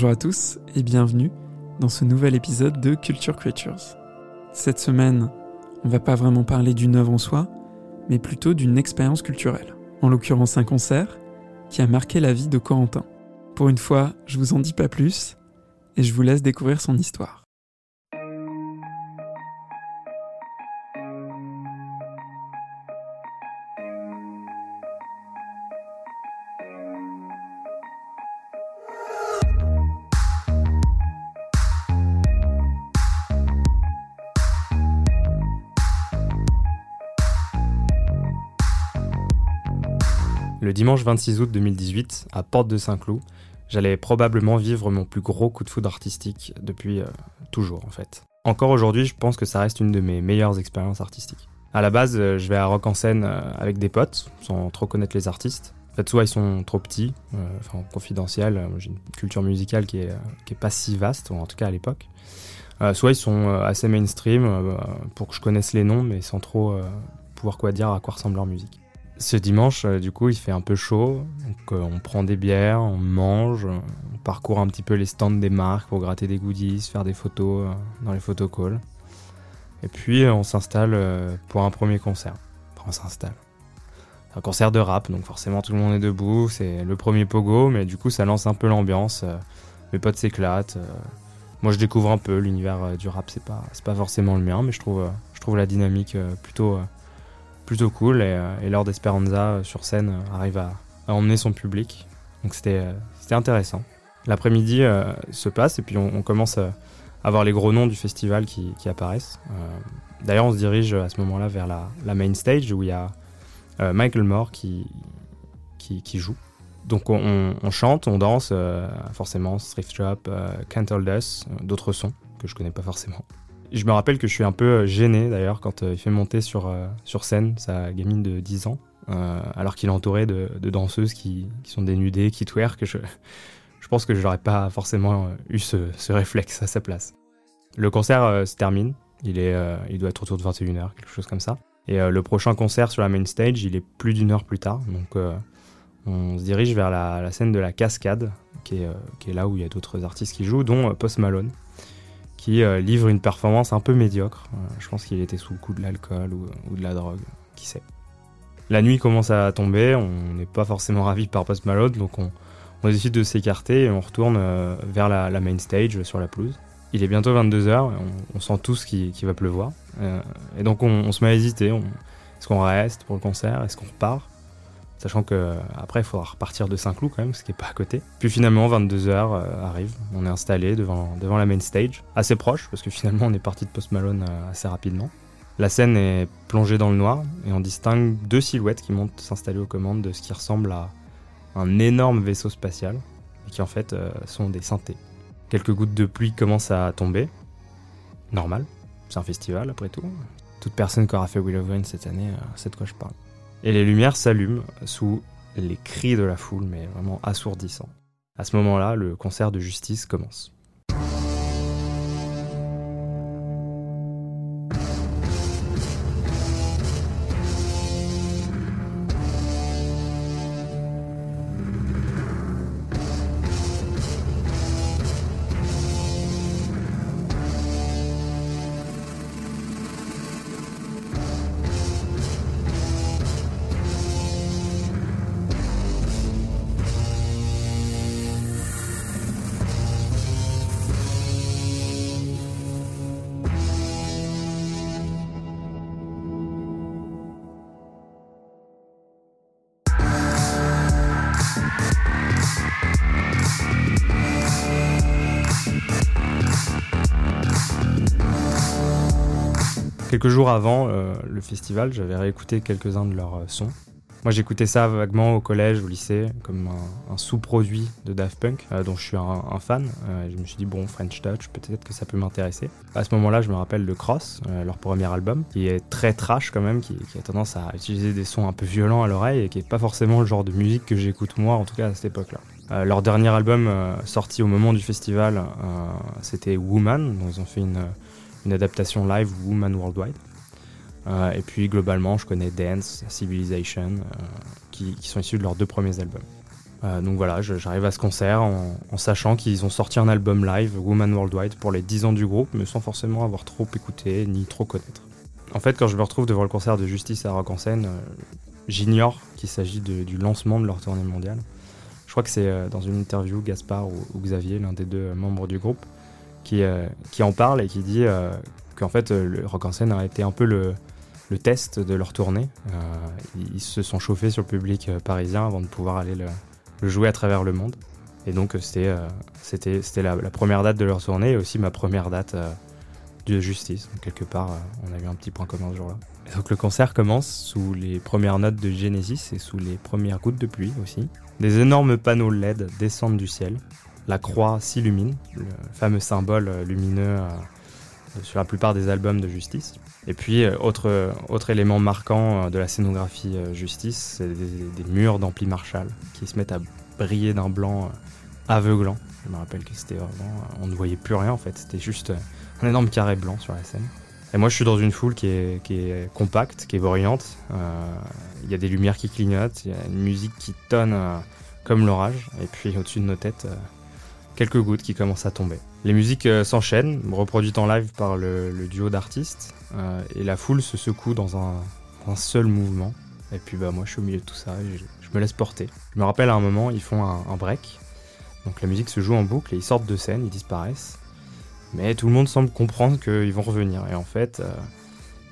Bonjour à tous et bienvenue dans ce nouvel épisode de Culture Creatures. Cette semaine, on va pas vraiment parler d'une œuvre en soi, mais plutôt d'une expérience culturelle. En l'occurrence un concert qui a marqué la vie de Corentin. Pour une fois, je vous en dis pas plus et je vous laisse découvrir son histoire. Le dimanche 26 août 2018, à Porte de Saint-Cloud, j'allais probablement vivre mon plus gros coup de foudre artistique depuis euh, toujours en fait. Encore aujourd'hui, je pense que ça reste une de mes meilleures expériences artistiques. À la base, euh, je vais à Rock en scène euh, avec des potes, sans trop connaître les artistes. En fait, soit ils sont trop petits, enfin confidentiels, j'ai une culture musicale qui est, qui est pas si vaste, en tout cas à l'époque. soit ils sont assez mainstream pour que je connaisse les noms, mais sans trop pouvoir quoi dire à quoi ressemble leur musique. Ce dimanche, euh, du coup, il fait un peu chaud. Euh, on prend des bières, on mange, on parcourt un petit peu les stands des marques pour gratter des goodies, faire des photos euh, dans les photocalls. Et puis, on s'installe pour un premier concert. On s'installe. Un concert de rap, donc forcément tout le monde est debout. C'est le premier pogo, mais du coup, ça lance un peu l'ambiance. Mes potes s'éclatent. Moi, je découvre un peu l'univers du rap. C'est pas, pas forcément le mien, mais je trouve la dynamique plutôt plutôt cool. Et, euh, et Lord Esperanza euh, sur scène euh, arrive à, emmener son public. Donc c'était intéressant. L'après-midi se passe et puis on, commence à avoir les gros noms du festival qui, apparaissent. D'ailleurs, on se dirige à ce moment-là vers la, la, main stage où il y a Michael Moore qui, qui, joue. Donc on, chante, on danse, forcément Thrift Shop, Can't Hold Us, d'autres sons que je connais pas forcément. Je me rappelle que je suis un peu euh, gêné d'ailleurs quand euh, il fait monter sur, euh, sur scène sa gamine de 10 ans, alors qu'il est entouré de, danseuses qui, sont dénudées, qui twerk. Je, je pense que je n'aurais pas forcément eu ce, réflexe à sa place. Le concert se termine, il, est, il doit être autour de 21h, quelque chose comme ça. Et le prochain concert sur la main stage, il est plus d'une heure plus tard. Donc on se dirige vers la, la, scène de la cascade, qui est, qui est là où il y a d'autres artistes qui jouent, dont Post Malone qui euh, livre une performance un peu médiocre. Euh, je pense qu'il était sous le coup de l'alcool ou, de la drogue, qui sait. La nuit commence à tomber, on n'est pas forcément ravi par Post Malone, donc on, décide de s'écarter et on retourne euh, vers la, main stage sur la pelouse. Il est bientôt 22h, on, sent tous qu'il va pleuvoir. et donc on, se met à hésiter, est-ce qu'on reste pour le concert, est-ce qu'on repart? Sachant que après il faudra repartir de Saint-Cloud quand même, ce qui est pas à côté. Puis finalement 22h euh, arrive, on est installé devant, la main stage, assez proche parce que finalement on est parti de Post Malone euh, assez rapidement. La scène est plongée dans le noir et on distingue deux silhouettes qui montent s'installer aux commandes de ce qui ressemble à un énorme vaisseau spatial et qui en fait euh, sont des synthés. Quelques gouttes de pluie commencent à tomber. Normal, c'est un festival après tout. Toute personne qui aura fait Will of cette année sait de quoi je parle. Et les lumières s'allument sous les cris de la foule, mais vraiment assourdissants. À ce moment-là, le concert de justice commence. Quelques jours avant euh, le festival, j'avais réécouté quelques-uns de leurs euh, sons. Moi, j'écoutais ça vaguement au collège, au lycée, comme un, sous-produit de Daft Punk, euh, dont je suis un, fan. je me suis dit, bon, French Touch, peut-être que ça peut m'intéresser. À ce moment-là, je me rappelle de Cross, leur premier album, qui est très trash quand même, qui, a tendance à utiliser des sons un peu violents à l'oreille et qui est pas forcément le genre de musique que j'écoute moi, en tout cas à cette époque-là. leur dernier album sorti au moment du festival, c'était Woman, dont ils ont fait une une adaptation live Woman Worldwide. Euh, et puis globalement, je connais Dance, Civilization, euh, qui, sont issus de leurs deux premiers albums. Euh, donc voilà, j'arrive à ce concert en, sachant qu'ils ont sorti un album live, Woman Worldwide, pour les 10 ans du groupe, mais sans forcément avoir trop écouté ni trop connaître. En fait, quand je me retrouve devant le concert de Justice à Rock en scène, j'ignore qu'il s'agit du lancement de leur tournée mondiale. Je crois que c'est dans une interview Gaspard ou, Xavier, l'un des deux membres du groupe, qui, qui en parle et qui dit qu'en fait, le Rock en scène a été un peu le, le test de leur tournée. ils se sont chauffés sur le public parisien avant de pouvoir aller le, le jouer à travers le monde. Et donc c'était euh, la, première date de leur tournée et aussi ma première date euh, de justice. quelque part, euh, on a eu un petit point commun ce jour-là. donc le concert commence sous les premières notes de Genesis et sous les premières gouttes de pluie aussi. Des énormes panneaux LED descendent du ciel. La croix s'illumine, le fameux symbole lumineux sur la plupart des albums de Justice. Et puis, autre, autre élément marquant de la scénographie Justice, c'est des, murs d'ampli Marshall qui se mettent à briller d'un blanc euh, aveuglant. Je me rappelle que c'était vraiment. Euh, on ne voyait plus rien en fait, c'était juste euh, un énorme carré blanc sur la scène. Et moi je suis dans une foule qui est, qui est compacte, qui est bruyante. Il y a des lumières qui clignotent, il y a une musique qui tonne comme l'orage. Et puis au-dessus de nos têtes, quelques gouttes qui commencent à tomber. Les musiques s'enchaînent, reproduites en live par le, duo d'artistes. et la foule se secoue dans un, seul mouvement. Et puis bah, moi je suis au milieu de tout ça je me laisse porter. Je me rappelle à un moment, ils font un, break. Donc la musique se joue en boucle et ils sortent de scène, ils disparaissent. Mais tout le monde semble comprendre qu'ils vont revenir. Et en fait, euh,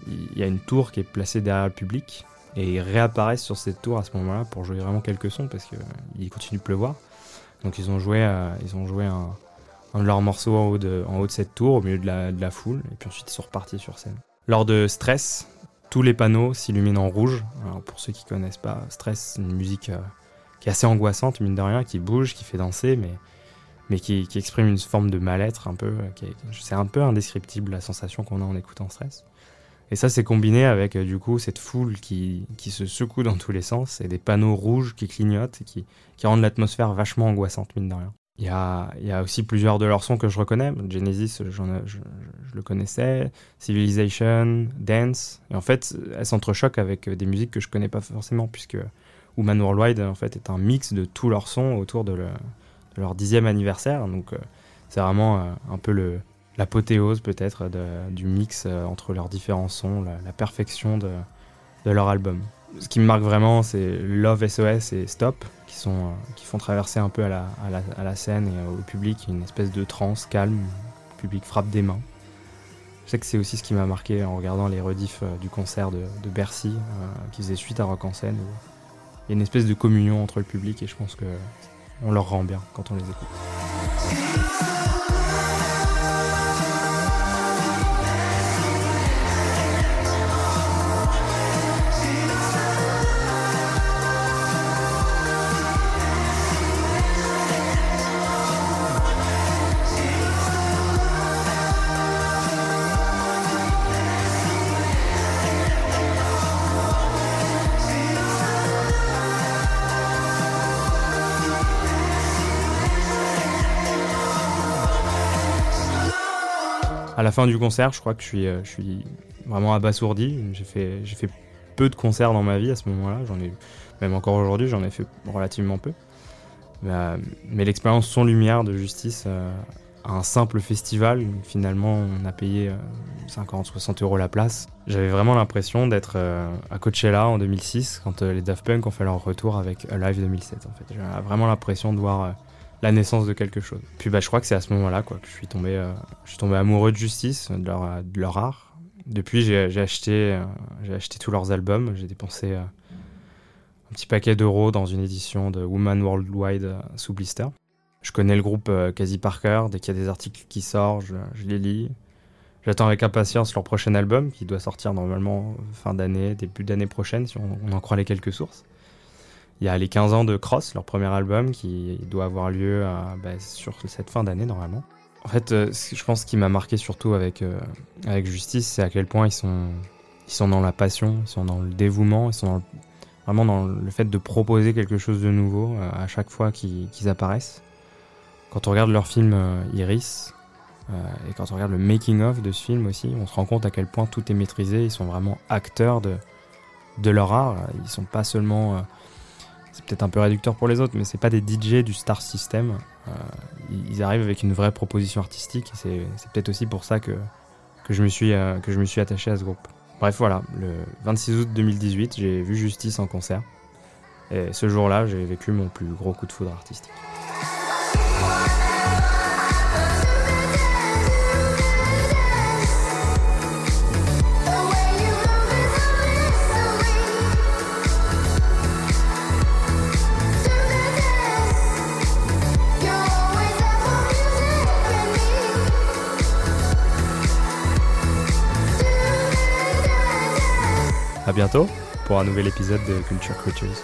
il y a une tour qui est placée derrière le public. Et ils réapparaissent sur cette tour à ce moment-là pour jouer vraiment quelques sons parce qu'il continue de pleuvoir. Donc ils ont joué, euh, un, de leurs morceaux en haut de, cette tour, au milieu de la, foule. Et puis ensuite ils sont repartis sur scène. Lors de Stress, tous les panneaux s'illuminent en rouge. Alors pour ceux qui connaissent pas, Stress, c'est une musique euh, qui est assez angoissante, mine de rien, qui bouge, qui fait danser, mais, mais qui, exprime une forme de mal-être un peu. Euh, c'est un peu indescriptible la sensation qu'on a en écoutant Stress. Et ça, c'est combiné avec euh, du coup cette foule qui, qui, se secoue dans tous les sens et des panneaux rouges qui clignotent et qui, qui rendent l'atmosphère vachement angoissante, mine de rien. Il y, a, il y a, aussi plusieurs de leurs sons que je reconnais. Genesis, je, je, le connaissais. Civilization, Dance. Et en fait, elles s'entrechoquent avec des musiques que je connais pas forcément, puisque Woman Worldwide, en fait, est un mix de tous leurs sons autour de, leur dixième anniversaire. Donc, euh, c'est vraiment euh, un peu l'apothéose, peut-être, du mix euh, entre leurs différents sons, la, perfection de, leur album. Ce qui me marque vraiment, c'est Love SOS et Stop, euh, qui font traverser un peu à la, scène et au public une espèce de transe calme. Le public frappe des mains. Je sais que c'est aussi ce qui m'a marqué en regardant les rediffs euh, du concert de, Bercy, qui faisait suite à Rock en scène. il y a une espèce de communion entre le public et je pense que on leur rend bien quand on les écoute. La fin du concert, je crois que je suis, euh, vraiment abasourdi. J'ai fait, peu de concerts dans ma vie à ce moment-là. J'en ai, même encore aujourd'hui, j'en ai fait relativement peu. Euh, mais, l'expérience son lumière de justice, euh, un simple festival, finalement, on a payé 50-60 euros la place. J'avais vraiment l'impression d'être à Coachella en 2006, quand les Daft Punk ont fait leur retour avec Alive 2007. En fait, j'avais vraiment l'impression de voir la naissance de quelque chose. Puis bah, je crois que c'est à ce moment-là quoi, que je suis, tombé, euh, je suis tombé amoureux de Justice, de leur, de leur art. Depuis, j'ai acheté, euh, j'ai acheté tous leurs albums. J'ai dépensé euh, un petit paquet d'euros dans une édition de Woman Worldwide sous blister. Je connais le groupe quasi par cœur. Dès qu'il y a des articles qui sortent, je, les lis. J'attends avec impatience leur prochain album qui doit sortir normalement fin d'année, début d'année prochaine si on en croit les quelques sources. Il y a les 15 ans de Cross, leur premier album, qui doit avoir lieu bah, sur cette fin d'année normalement. En fait, euh, je pense qu'il m'a marqué surtout avec, euh, avec Justice, c'est à quel point ils sont, ils sont dans la passion, ils sont dans le dévouement, ils sont vraiment dans le fait de proposer quelque chose de nouveau euh, à chaque fois qu'ils apparaissent. Quand on regarde leur film Iris, et quand on regarde le making-of de ce film aussi, on se rend compte à quel point tout est maîtrisé, ils sont vraiment acteurs de, de leur art, ils sont pas seulement c'est peut-être un peu réducteur pour les autres, mais c'est pas des DJ du star system. Euh, ils arrivent avec une vraie proposition artistique. C'est peut-être aussi pour ça que, que, je me suis, euh, que je me suis attaché à ce groupe. Bref, voilà, le 26 août 2018, j'ai vu Justice en concert. Et ce jour-là, j'ai vécu mon plus gros coup de foudre artistique. Bientôt pour un nouvel épisode de Culture Creatures.